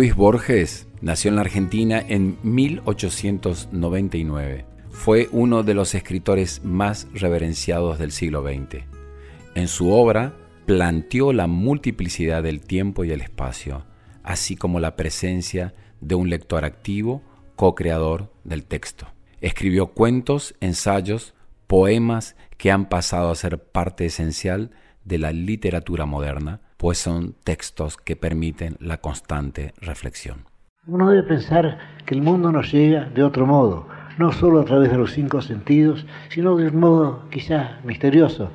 Luis Borges nació en la Argentina en 1899. Fue uno de los escritores más reverenciados del siglo XX. En su obra planteó la multiplicidad del tiempo y el espacio, así como la presencia de un lector activo, co-creador del texto. Escribió cuentos, ensayos, poemas que han pasado a ser parte esencial de la literatura moderna, pues son textos que permiten la constante reflexión. Uno debe pensar que el mundo nos llega de otro modo, no solo a través de los cinco sentidos, sino de un modo quizá misterioso.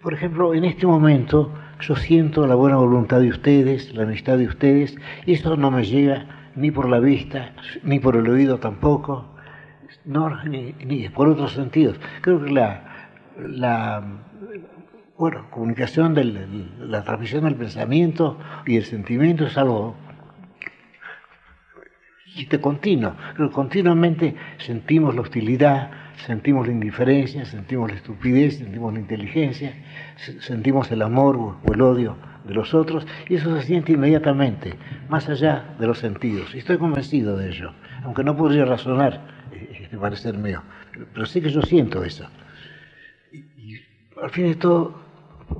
Por ejemplo, en este momento yo siento la buena voluntad de ustedes, la amistad de ustedes, y eso no me llega ni por la vista, ni por el oído tampoco, ni, por otros sentidos. Creo que la bueno, comunicación de la transmisión del pensamiento y el sentimiento es algo continuo. Continuamente sentimos la hostilidad, sentimos la indiferencia, sentimos la estupidez, sentimos la inteligencia, sentimos el amor o el odio de los otros y eso se siente inmediatamente, más allá de los sentidos. Y estoy convencido de ello, aunque no podría razonar este parecer mío, pero sí que yo siento eso. Y, al fin de todo,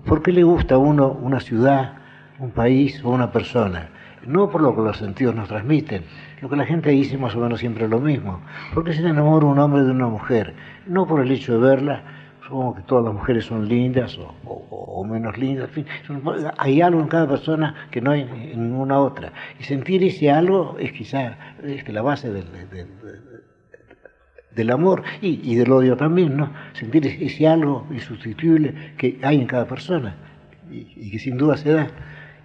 ¿Por qué le gusta a uno una ciudad, un país o una persona? No por lo que los sentidos nos transmiten, lo que la gente dice más o menos siempre es lo mismo. ¿Por qué se enamora un hombre de una mujer? No por el hecho de verla, supongo que todas las mujeres son lindas o, menos lindas, en fin, hay algo en cada persona que no hay en ninguna otra. Y sentir ese algo es quizá la base del, del amor y, del odio también, ¿no? Sentir ese algo insustituible que hay en cada persona y, que sin duda se da.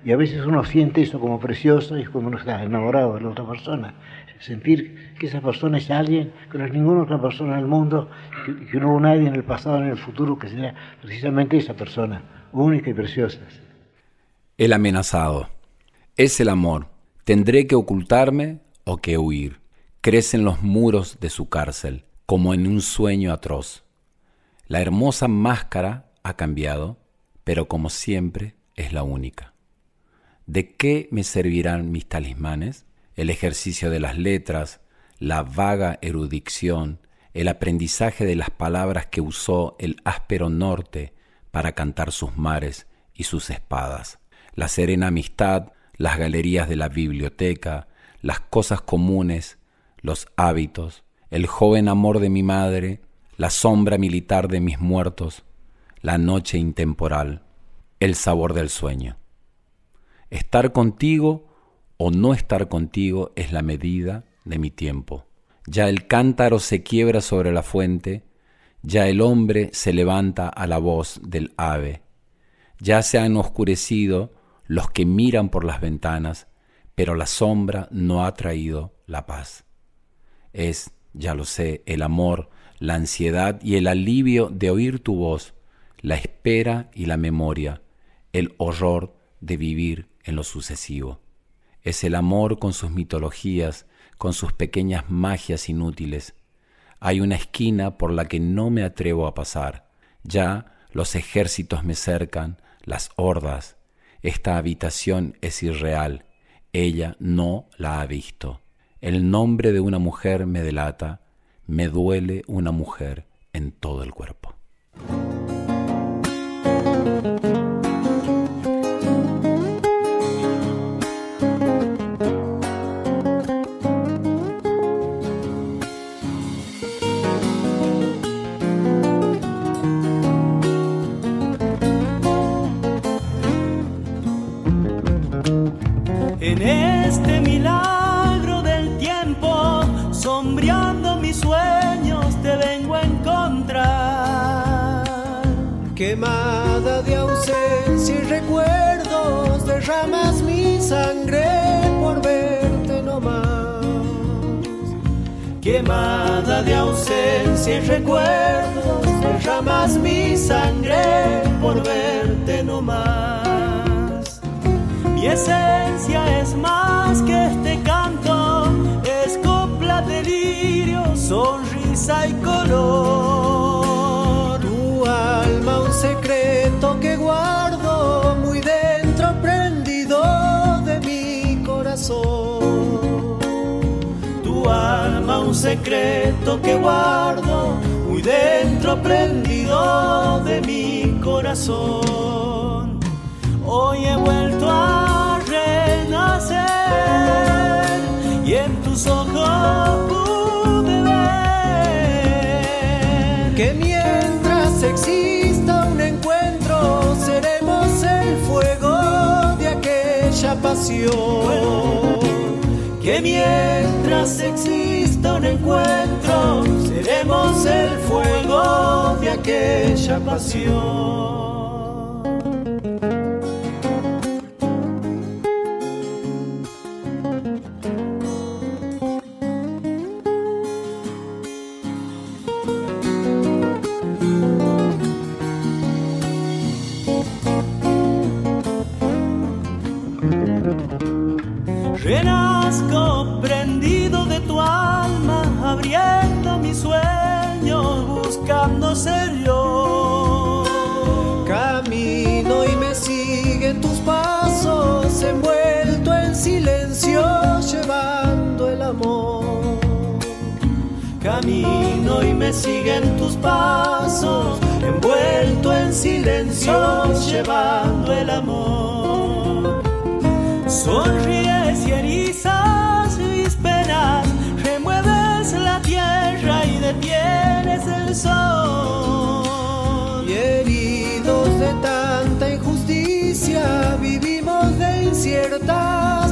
Y a veces uno siente eso como precioso y es como uno está enamorado de la otra persona. Sentir que esa persona es alguien que no es ninguna otra persona en el mundo, que, que no hubo nadie en el pasado ni en el futuro que sea precisamente esa persona, única y preciosa. El amenazado. Es el amor. ¿Tendré que ocultarme o que huir? Crecen los muros de su cárcel, como en un sueño atroz. La hermosa máscara ha cambiado, pero como siempre es la única. ¿De qué me servirán mis talismanes? El ejercicio de las letras, la vaga erudición, el aprendizaje de las palabras que usó el áspero norte para cantar sus mares y sus espadas, la serena amistad, las galerías de la biblioteca, las cosas comunes, los hábitos, el joven amor de mi madre, la sombra militar de mis muertos, la noche intemporal, el sabor del sueño. Estar contigo o no estar contigo es la medida de mi tiempo. Ya el cántaro se quiebra sobre la fuente, ya el hombre se levanta a la voz del ave, ya se han oscurecido los que miran por las ventanas, pero la sombra no ha traído la paz es, ya lo sé, el amor, la ansiedad y el alivio de oír tu voz, la espera y la memoria, el horror de vivir en lo sucesivo. Es el amor con sus mitologías, con sus pequeñas magias inútiles. Hay una esquina por la que no me atrevo a pasar. Ya los ejércitos me cercan, las hordas. Esta habitación es irreal. Ella no la ha visto. El nombre de una mujer me delata. Me duele una mujer en todo el cuerpo. Quemada de ausencia y recuerdos, derramas mi sangre por verte no más. Mi secreto que guardo muy dentro prendido de mi corazón. Hoy he vuelto a renacer y en tus ojos pude ver que mientras exista un encuentro seremos el fuego de aquella pasión. Que mientras exista un encuentro seremos el fuego de aquella pasión. Me siguen tus pasos, envuelto en silencio, llevando el amor. Sonríes y erizas mis penas, remueves la tierra y detienes el sol. Y heridos de tanta injusticia, vivimos de inciertas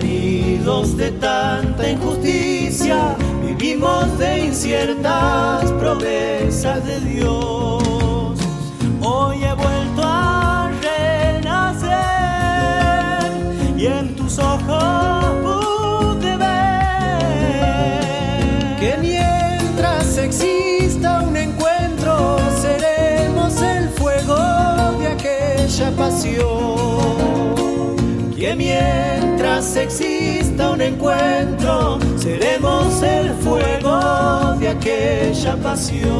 heridos de tanta injusticia, vivimos de inciertas promesas de Dios. Hoy he vuelto a renacer y en tus ojos pude ver Que mientras exista un encuentro, seremos el fuego de aquella pasión. Mientras exista un encuentro seremos el fuego de aquella pasión.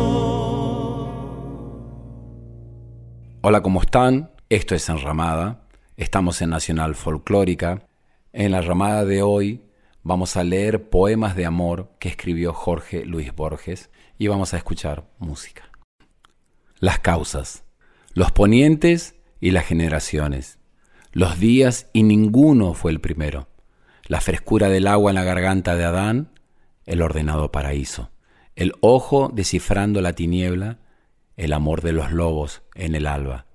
Hola, ¿cómo están? Esto es Enramada. Estamos en Nacional Folclórica. En la ramada de hoy vamos a leer poemas de amor que escribió Jorge Luis Borges y vamos a escuchar música. Las causas, los ponientes y las generaciones, los días y ninguno fue el primero, la frescura del agua en la garganta de Adán, el ordenado paraíso, el ojo descifrando la tiniebla, el amor de los lobos en el alba,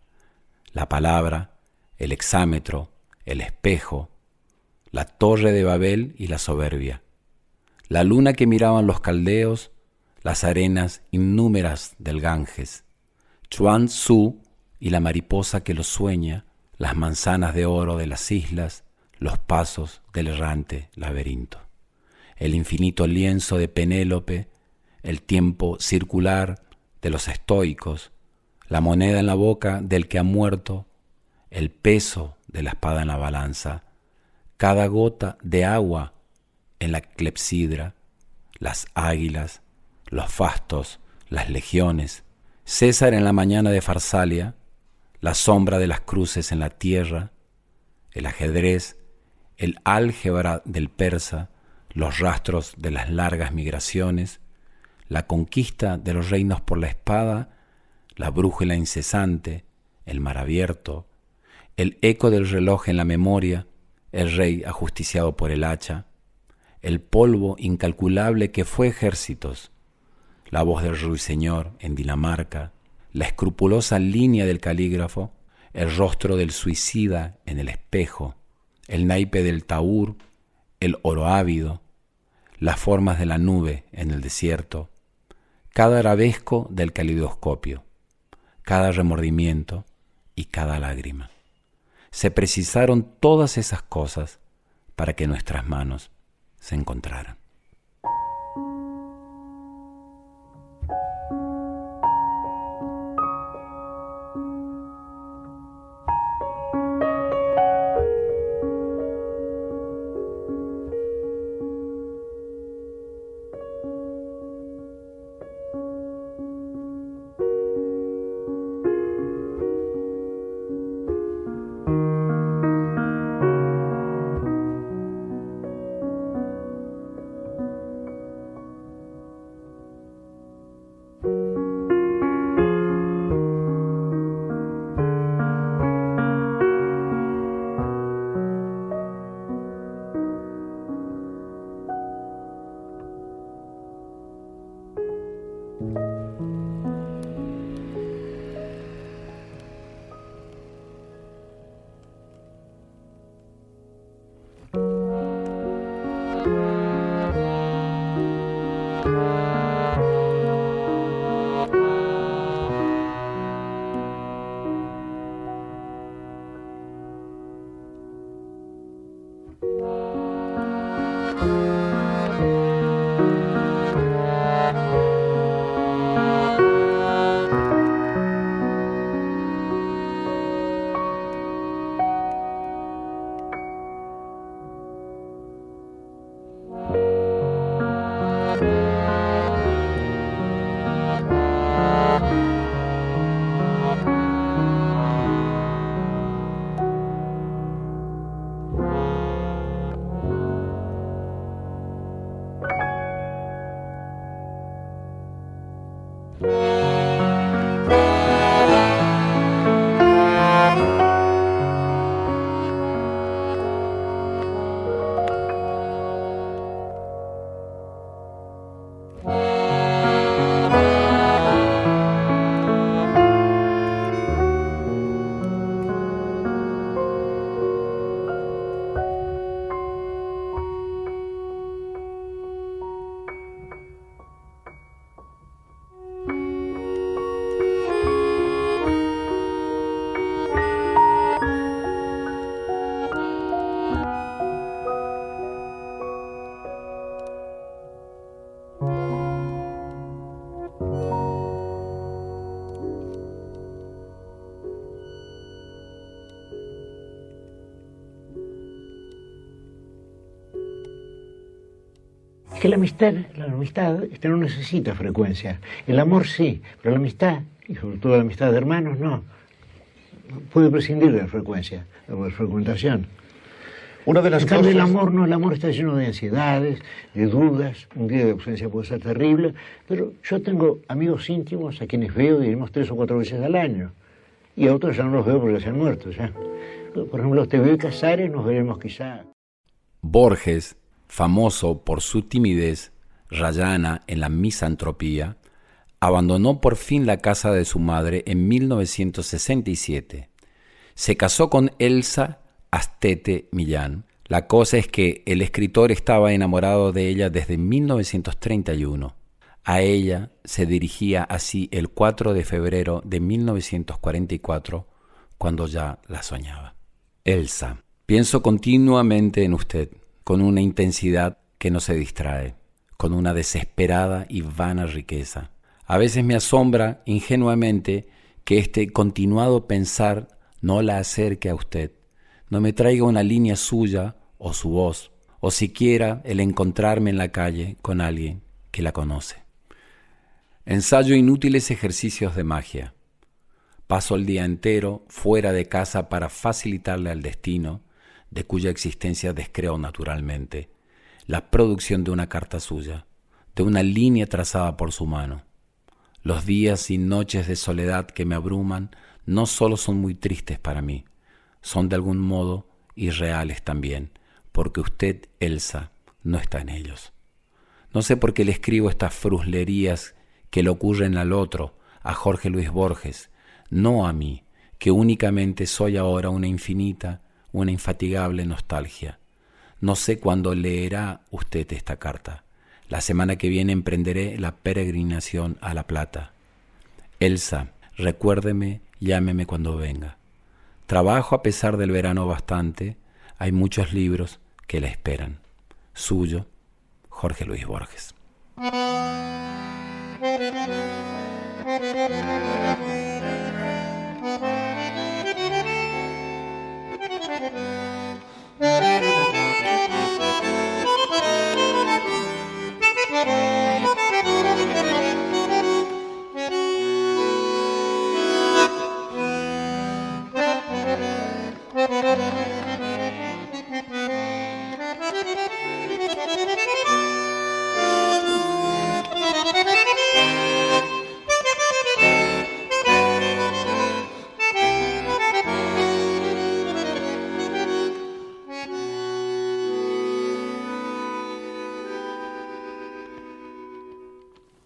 la palabra, el exámetro, el espejo, la torre de Babel y la soberbia, la luna que miraban los caldeos, las arenas innúmeras del Ganges, Chuan Tzu y la mariposa que lo sueña, las manzanas de oro de las islas, los pasos del errante laberinto, el infinito lienzo de Penélope, el tiempo circular de los estoicos, la moneda en la boca del que ha muerto, el peso de la espada en la balanza, cada gota de agua en la clepsidra, las águilas, los fastos, las legiones, César en la mañana de Farsalia, la sombra de las cruces en la tierra, el ajedrez, el álgebra del persa, los rastros de las largas migraciones, la conquista de los reinos por la espada, la brújula incesante, el mar abierto, el eco del reloj en la memoria, el rey ajusticiado por el hacha, el polvo incalculable que fue ejércitos, la voz del ruiseñor en Dinamarca, la escrupulosa línea del calígrafo, el rostro del suicida en el espejo, el naipe del taur, el oro ávido, las formas de la nube en el desierto, cada arabesco del calidoscopio, cada remordimiento y cada lágrima. Se precisaron todas esas cosas para que nuestras manos se encontraran. Bye. Que la amistad, la amistad este, no necesita frecuencia. El amor sí, pero la amistad, y sobre todo la amistad de hermanos, no. Puede prescindir de la frecuencia, de la frecuentación. Una de las en cambio, el amor no, el amor está lleno de ansiedades, de dudas, un día de ausencia puede ser terrible, pero yo tengo amigos íntimos a quienes veo, diríamos, tres o cuatro veces al año, y a otros ya no los veo porque se han muerto ya. Por ejemplo, te veo Casares, nos veremos quizá. Borges famoso por su timidez, rayana en la misantropía, abandonó por fin la casa de su madre en 1967. Se casó con Elsa Astete Millán. La cosa es que el escritor estaba enamorado de ella desde 1931. A ella se dirigía así el 4 de febrero de 1944, cuando ya la soñaba. Elsa, pienso continuamente en usted con una intensidad que no se distrae, con una desesperada y vana riqueza. A veces me asombra ingenuamente que este continuado pensar no la acerque a usted, no me traiga una línea suya o su voz, o siquiera el encontrarme en la calle con alguien que la conoce. Ensayo inútiles ejercicios de magia. Paso el día entero fuera de casa para facilitarle al destino, de cuya existencia descreo naturalmente, la producción de una carta suya, de una línea trazada por su mano. Los días y noches de soledad que me abruman no solo son muy tristes para mí, son de algún modo irreales también, porque usted, Elsa, no está en ellos. No sé por qué le escribo estas fruslerías que le ocurren al otro, a Jorge Luis Borges, no a mí, que únicamente soy ahora una infinita, una infatigable nostalgia. No sé cuándo leerá usted esta carta. La semana que viene emprenderé la peregrinación a La Plata. Elsa, recuérdeme, llámeme cuando venga. Trabajo a pesar del verano bastante, hay muchos libros que la esperan. Suyo, Jorge Luis Borges.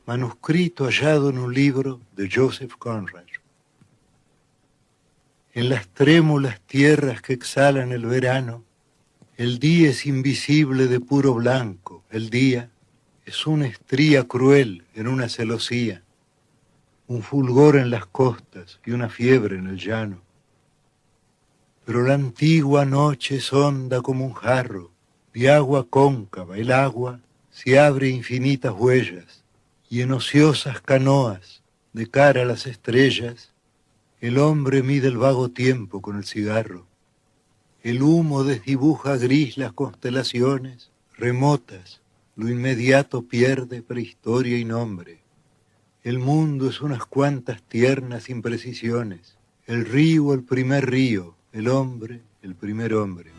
Manuscrito hallado en un libro de Joseph Conrad. En las trémulas tierras que exhalan el verano, el día es invisible de puro blanco, el día es una estría cruel en una celosía, un fulgor en las costas y una fiebre en el llano. Pero la antigua noche es honda como un jarro, de agua cóncava, el agua se abre infinitas huellas, y en ociosas canoas, de cara a las estrellas, el hombre mide el vago tiempo con el cigarro. El humo desdibuja gris las constelaciones remotas, lo inmediato pierde prehistoria y nombre. El mundo es unas cuantas tiernas imprecisiones, el río el primer río, el hombre el primer hombre.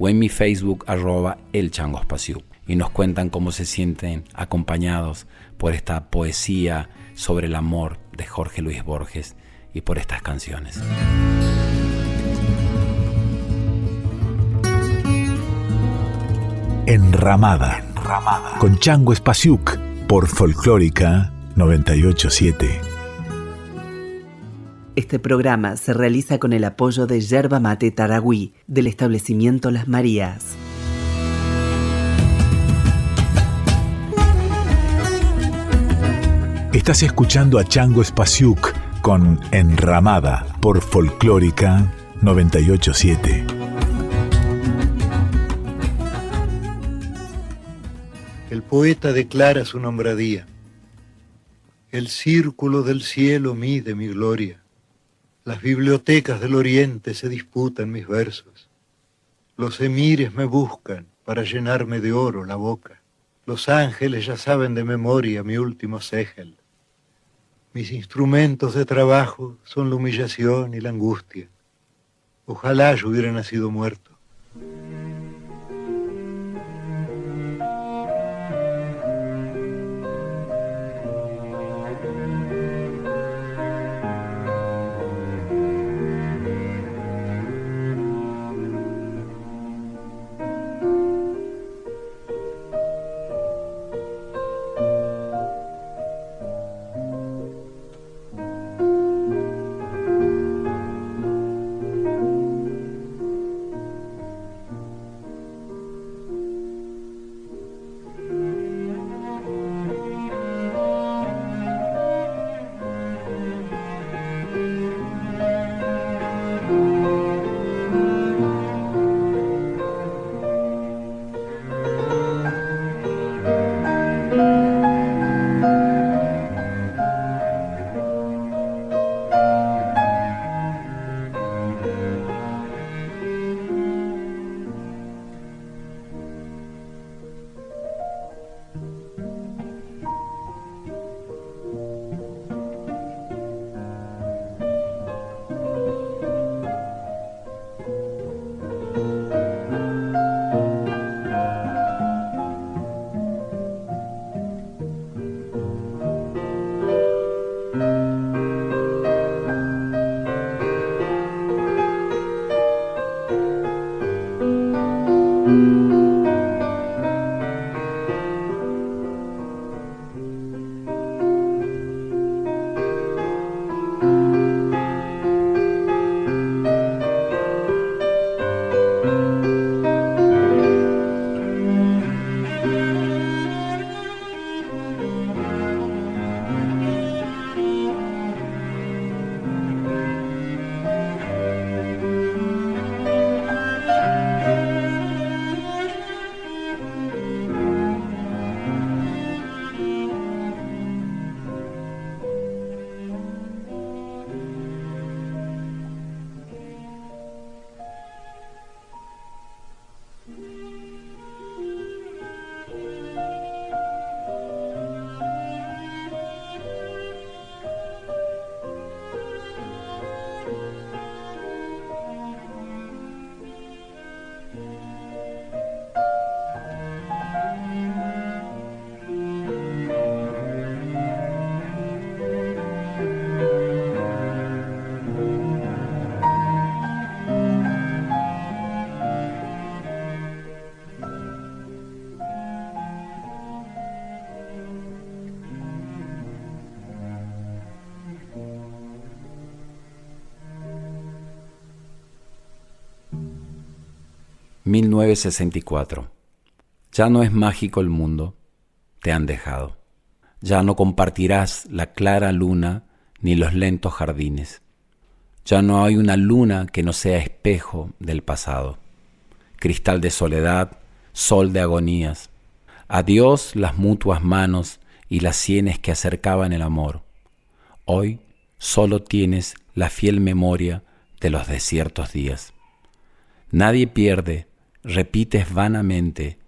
o en mi Facebook arroba el y nos cuentan cómo se sienten acompañados por esta poesía sobre el amor de Jorge Luis Borges y por estas canciones. Enramada, Enramada. con Chango Espasiuk por Folclórica 987. Este programa se realiza con el apoyo de Yerba Mate Taragüí del establecimiento Las Marías. Estás escuchando a Chango Spasiuk con Enramada por Folclórica 987. El poeta declara su nombradía. El círculo del cielo mide mi gloria. Las bibliotecas del oriente se disputan mis versos. Los emires me buscan para llenarme de oro la boca. Los ángeles ya saben de memoria mi último ségel. Mis instrumentos de trabajo son la humillación y la angustia. Ojalá yo hubiera nacido muerto. 1964. Ya no es mágico el mundo, te han dejado. Ya no compartirás la clara luna ni los lentos jardines. Ya no hay una luna que no sea espejo del pasado. Cristal de soledad, sol de agonías. Adiós las mutuas manos y las sienes que acercaban el amor. Hoy solo tienes la fiel memoria de los desiertos días. Nadie pierde, repites vanamente,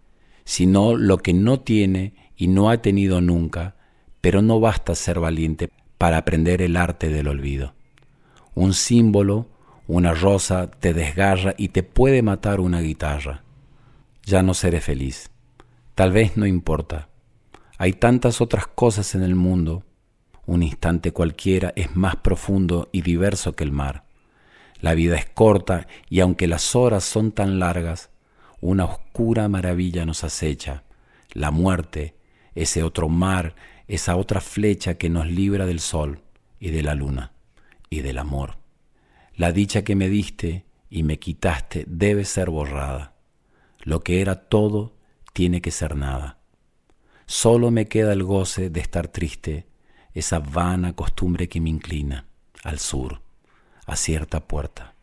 sino lo que no tiene y no ha tenido nunca, pero no basta ser valiente para aprender el arte del olvido. Un símbolo, una rosa te desgarra y te puede matar una guitarra. Ya no seré feliz. Tal vez no importa. Hay tantas otras cosas en el mundo. Un instante cualquiera es más profundo y diverso que el mar. La vida es corta y aunque las horas son tan largas, una oscura maravilla nos acecha, la muerte, ese otro mar, esa otra flecha que nos libra del sol y de la luna y del amor. La dicha que me diste y me quitaste debe ser borrada. Lo que era todo tiene que ser nada. Solo me queda el goce de estar triste, esa vana costumbre que me inclina al sur a cierta puerta,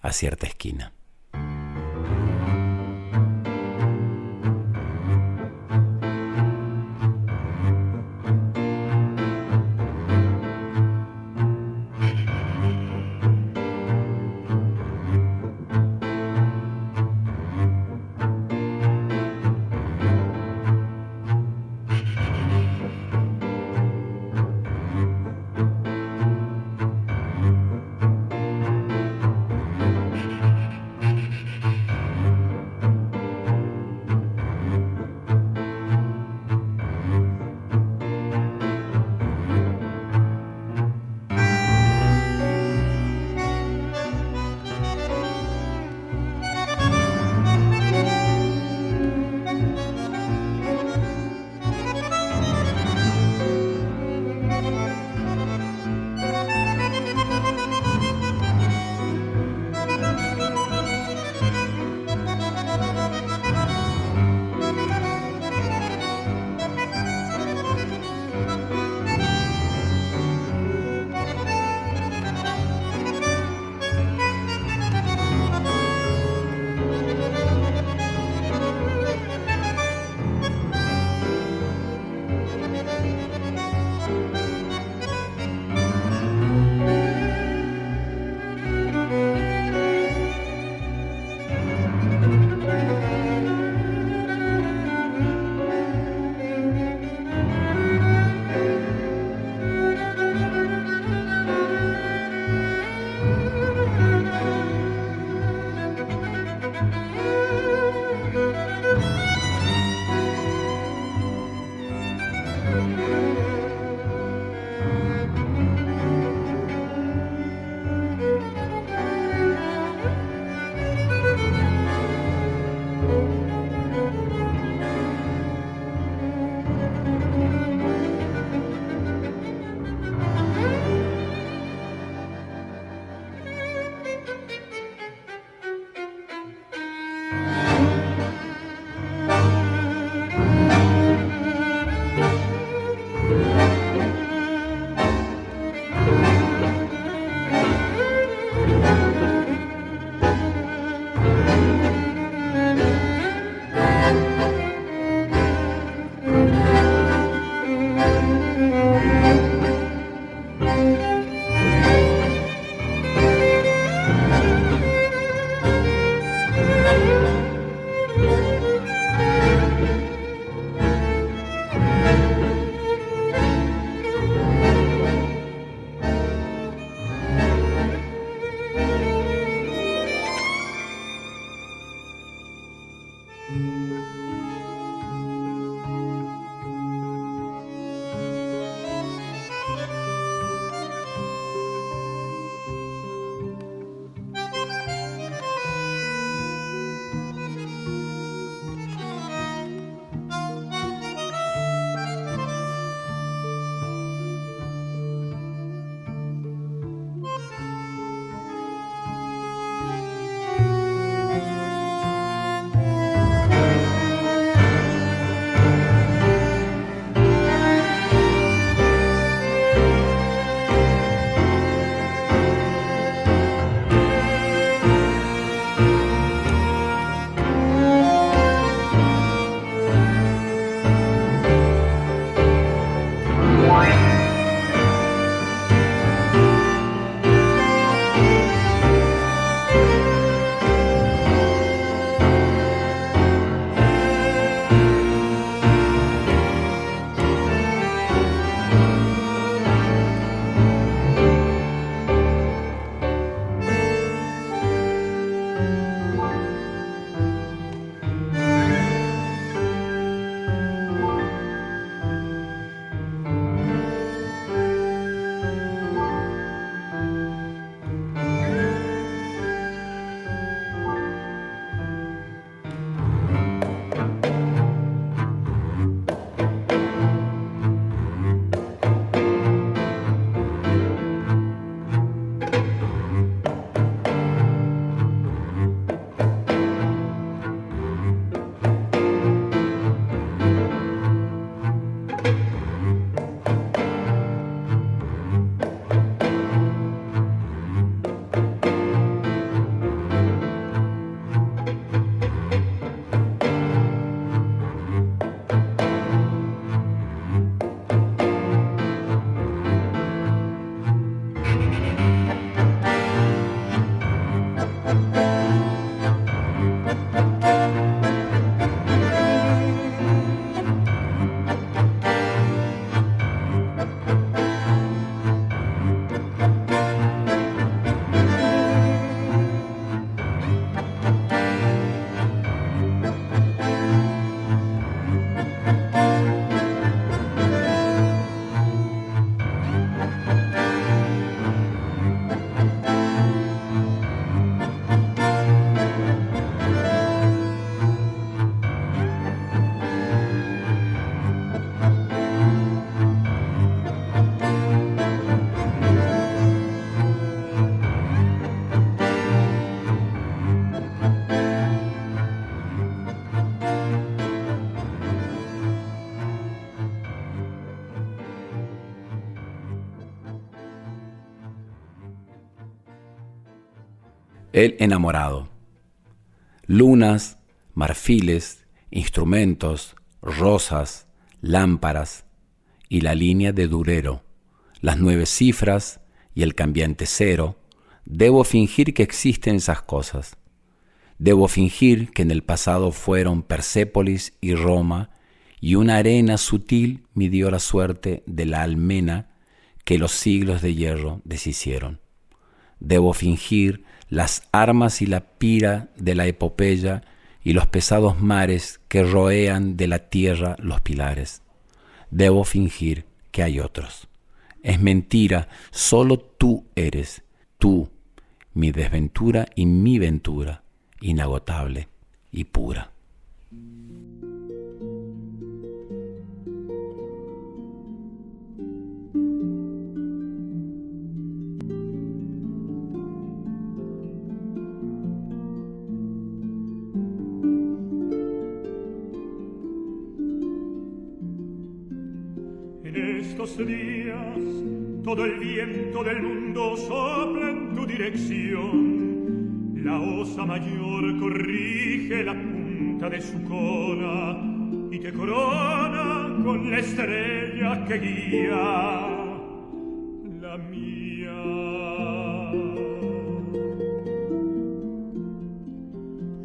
a cierta esquina. El enamorado. Lunas, marfiles, instrumentos, rosas, lámparas y la línea de durero, las nueve cifras y el cambiante cero, debo fingir que existen esas cosas. Debo fingir que en el pasado fueron Persépolis y Roma y una arena sutil midió la suerte de la almena que los siglos de hierro deshicieron. Debo fingir las armas y la pira de la epopeya y los pesados mares que roean de la tierra los pilares. Debo fingir que hay otros. Es mentira, solo tú eres, tú, mi desventura y mi ventura, inagotable y pura. Viento del mundo sopla en tu dirección. La osa mayor corrige la punta de su cola y te corona con la estrella que guía la mía.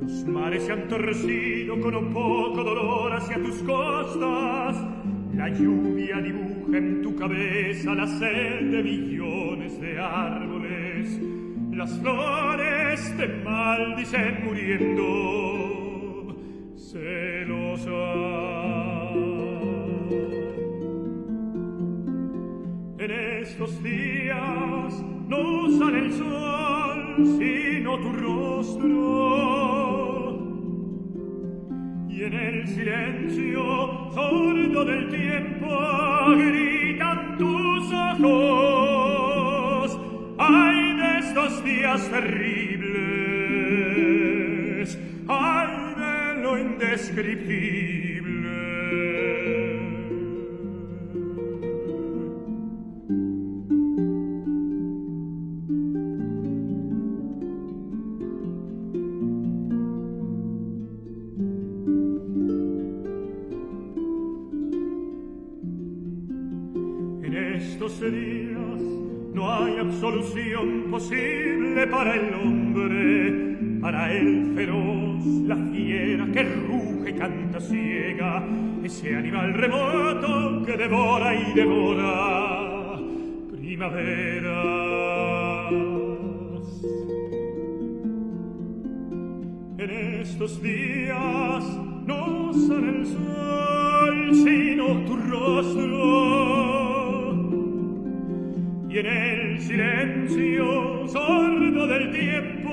Los mares se han torcido con un poco dolor hacia tus costas. La lluvia dibuja en tu cabeza la sed de millones de árboles. Las flores te maldicen muriendo celosas. En estos días no sale el sol, sino tu rostro. Y en el silencio sordo del tiempo gritan tus ojos. Ay de estos días terribles, ay de lo indescriptible. Animal remoto que devora y devora primaveras. En estos días no sale el sol, sino tu rostro, y en el silencio sordo del tiempo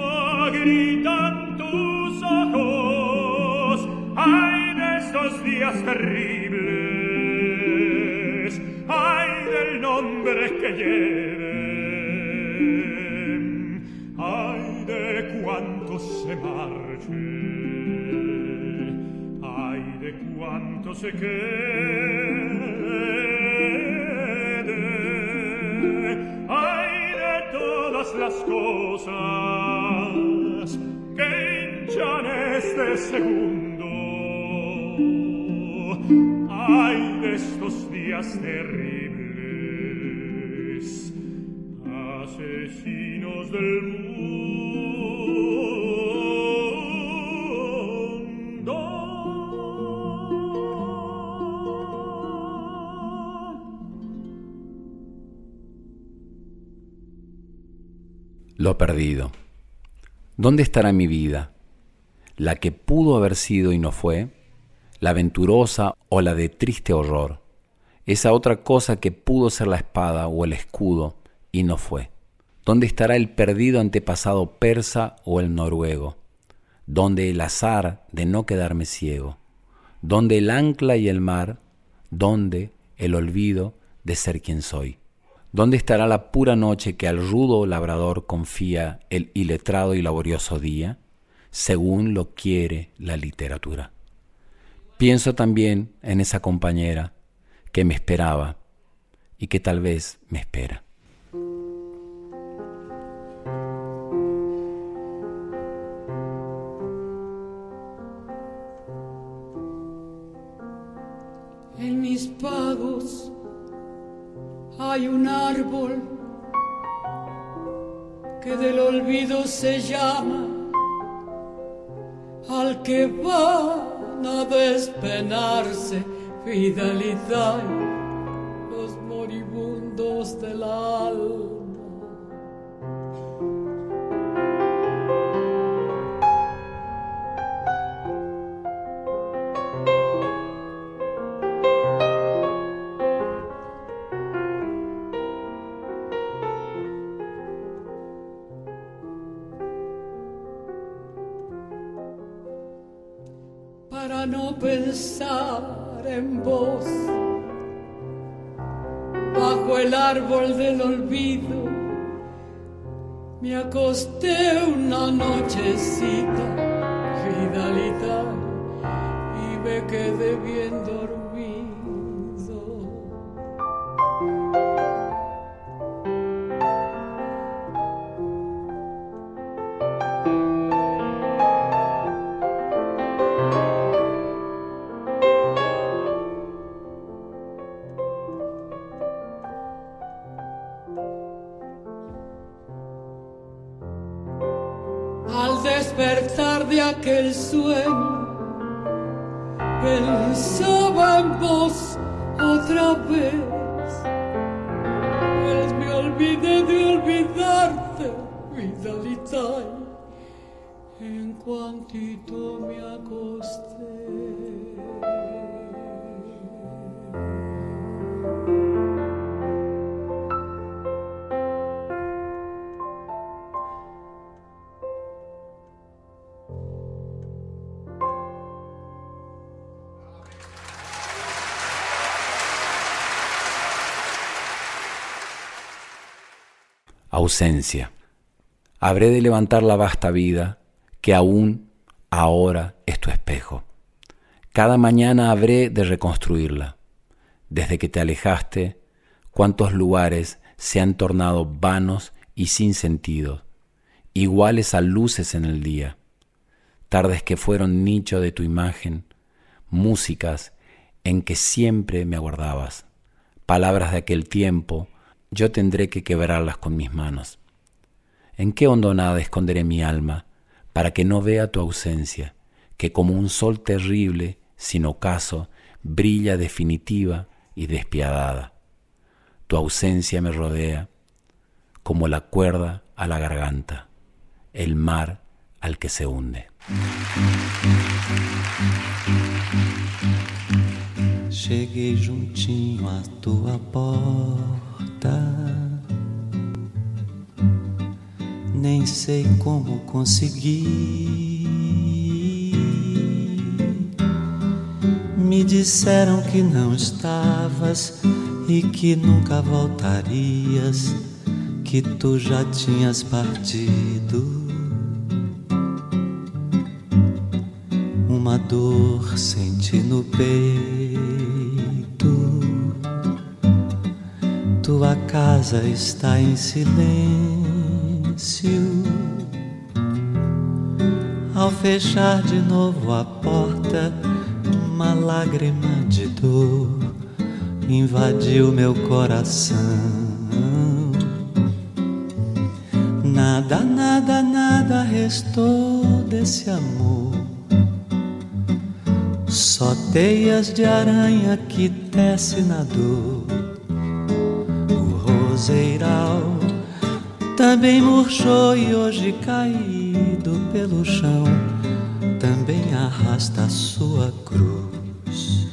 gritan terribles. Ay del nombre que lleven. Ay de cuántos se marchen ay de cuántos se queden ay de todas las cosas que hinchan este segundo terribles, asesinos del lo perdido. ¿Dónde estará mi vida? ¿La que pudo haber sido y no fue? ¿La aventurosa o la de triste horror? Esa otra cosa que pudo ser la espada o el escudo y no fue. ¿Dónde estará el perdido antepasado persa o el noruego? ¿Dónde el azar de no quedarme ciego? ¿Dónde el ancla y el mar? ¿Dónde el olvido de ser quien soy? ¿Dónde estará la pura noche que al rudo labrador confía el iletrado y laborioso día, según lo quiere la literatura? Pienso también en esa compañera que me esperaba y que tal vez me espera. En mis pagos hay un árbol que del olvido se llama al que van a despenarse fidelidad en vos. Bajo el árbol del olvido me acosté una nochecita, fidelidad, y me quedé bien dormido. aquel sueño, pensaba en vos otra vez, pues me olvidé de olvidarte, Vidalita, en cuantito me ausencia. Habré de levantar la vasta vida que aún ahora es tu espejo. Cada mañana habré de reconstruirla. Desde que te alejaste, cuántos lugares se han tornado vanos y sin sentido, iguales a luces en el día, tardes que fueron nicho de tu imagen, músicas en que siempre me aguardabas, palabras de aquel tiempo yo tendré que quebrarlas con mis manos. ¿En qué hondonada esconderé mi alma para que no vea tu ausencia, que como un sol terrible, sin ocaso, brilla definitiva y despiadada? Tu ausencia me rodea como la cuerda a la garganta, el mar al que se hunde. Cheguei juntinho a tua porta. Nem sei como consegui. Me disseram que não estavas e que nunca voltarias, que tu já tinhas partido. Uma dor senti no peito Tua casa está em silêncio. Ao fechar de novo a porta, uma lágrima de dor invadiu meu coração. Nada, nada, nada restou desse amor. Só teias de aranha que tece na dor também murchou e hoje caído pelo chão também arrasta a sua cruz.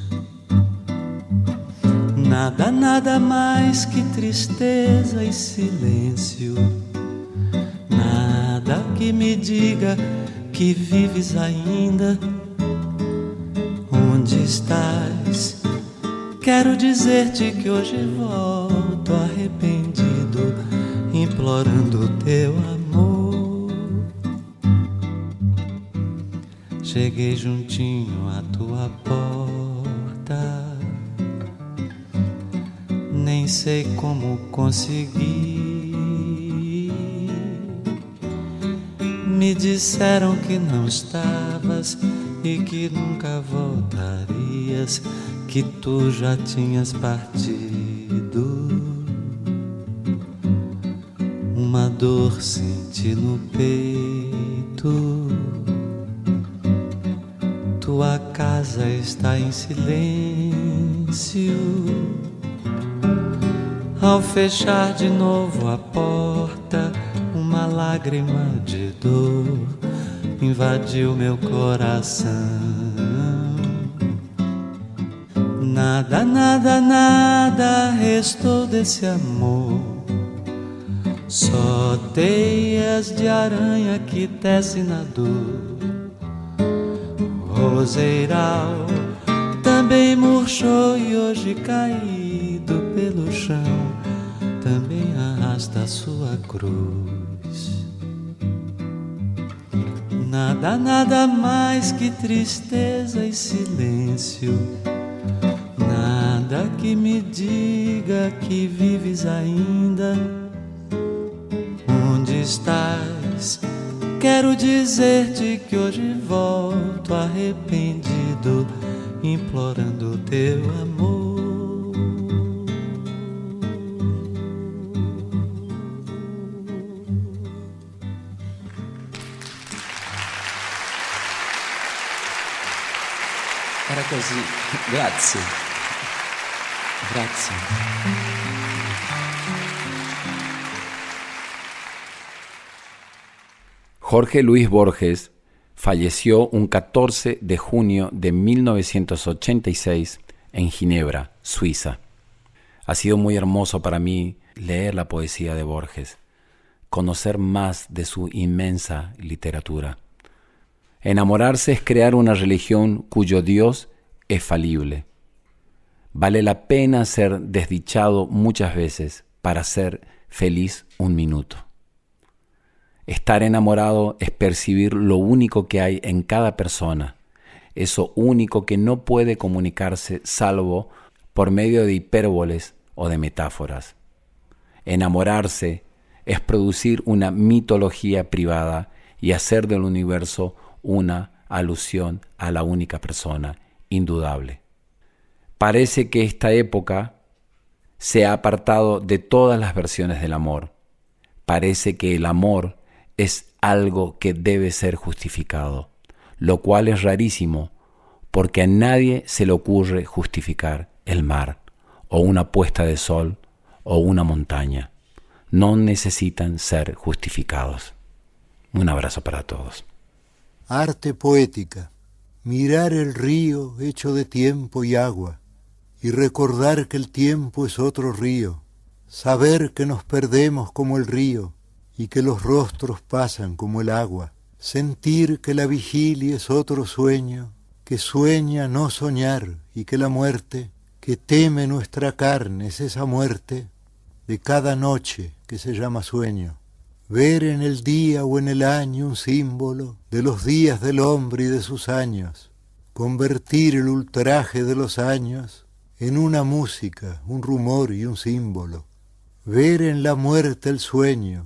Nada, nada mais que tristeza e silêncio. Nada que me diga que vives ainda. Onde estás? Quero dizer-te que hoje volto arrependido implorando teu amor. Cheguei juntinho à tua porta, nem sei como consegui. Me disseram que não estavas e que nunca voltarias, que tu já tinhas partido. Dor senti no peito. Tua casa está em silêncio. Ao fechar de novo a porta, uma lágrima de dor invadiu meu coração. Nada, nada, nada restou desse amor. Só teias de aranha que tece na dor. Roseiral também murchou e hoje caído pelo chão também arrasta sua cruz. Nada, nada mais que tristeza e silêncio nada que me diga que vives ainda. Estás? Quero dizer-te que hoje volto arrependido, implorando teu amor. Era così, grazie. Jorge Luis Borges falleció un 14 de junio de 1986 en Ginebra, Suiza. Ha sido muy hermoso para mí leer la poesía de Borges, conocer más de su inmensa literatura. Enamorarse es crear una religión cuyo Dios es falible Vale la pena ser desdichado muchas veces para ser feliz un minuto. Estar enamorado es percibir lo único que hay en cada persona, eso único que no puede comunicarse salvo por medio de hipérboles o de metáforas. Enamorarse es producir una mitología privada y hacer del universo una alusión a la única persona, indudable. Parece que esta época se ha apartado de todas las versiones del amor. Parece que el amor es algo que debe ser justificado, lo cual es rarísimo, porque a nadie se le ocurre justificar el mar, o una puesta de sol, o una montaña. No necesitan ser justificados. Un abrazo para todos. Arte poética. Mirar el río hecho de tiempo y agua y recordar que el tiempo es otro río, saber que nos perdemos como el río y que los rostros pasan como el agua, sentir que la vigilia es otro sueño, que sueña no soñar y que la muerte, que teme nuestra carne es esa muerte de cada noche que se llama sueño. Ver en el día o en el año un símbolo de los días del hombre y de sus años, convertir el ultraje de los años en una música, un rumor y un símbolo, ver en la muerte el sueño,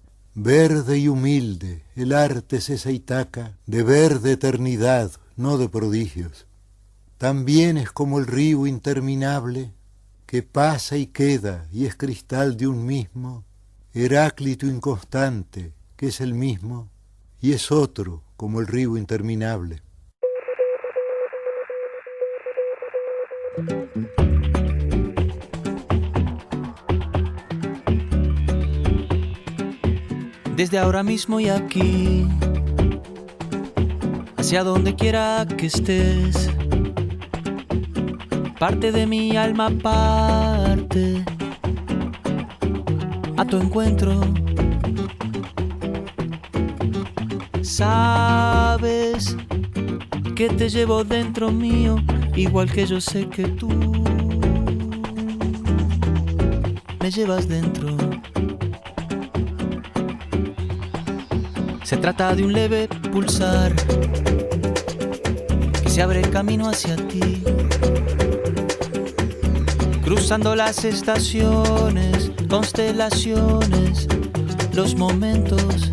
Verde y humilde, el arte es esa Itaca, de verde eternidad, no de prodigios. También es como el río interminable, que pasa y queda y es cristal de un mismo, Heráclito inconstante, que es el mismo, y es otro como el río interminable. Desde ahora mismo y aquí, hacia donde quiera que estés, parte de mi alma parte a tu encuentro. Sabes que te llevo dentro mío igual que yo sé que tú me llevas dentro. Se trata de un leve pulsar que se abre camino hacia ti. Cruzando las estaciones, constelaciones, los momentos.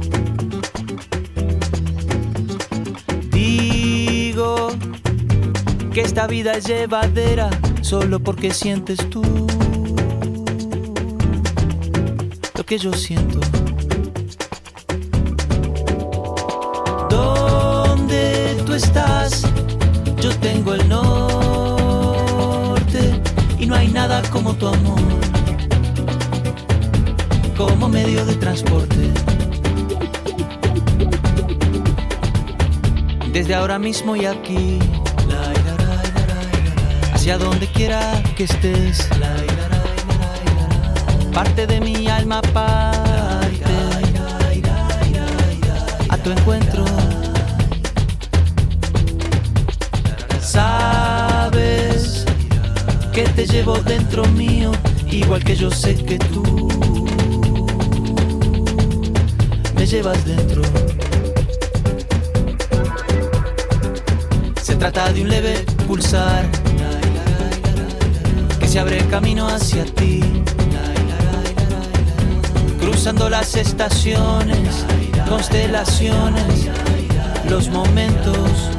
Digo que esta vida es llevadera solo porque sientes tú lo que yo siento. Estás? Yo tengo el norte y no hay nada como tu amor, como medio de transporte. Desde ahora mismo y aquí hacia donde quiera que estés. Parte de mi alma parte a tu encuentro. Que te llevo dentro mío, igual que yo sé que tú me llevas dentro. Se trata de un leve pulsar se abre camino hacia ti. Cruzando las estaciones, constelaciones, los momentos.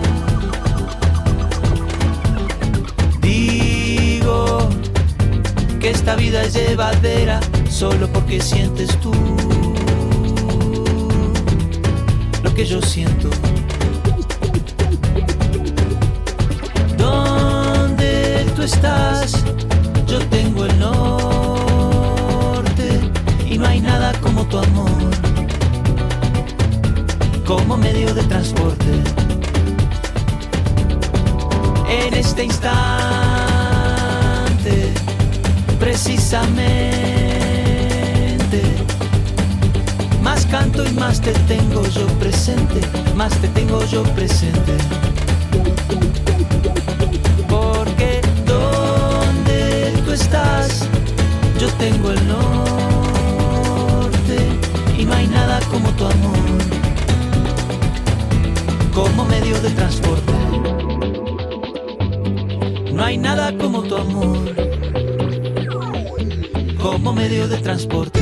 Que esta vida es llevadera solo porque sientes tú lo que yo siento. ¿Dónde tú estás? yo tengo el norte y no hay nada como tu amor, como medio de transporte. En este instante, precisamente, más canto y más te tengo yo presente, más te tengo yo presente. estás, yo tengo el norte y no hay nada como tu amor, como medio de transporte. No hay nada como tu amor, como medio de transporte.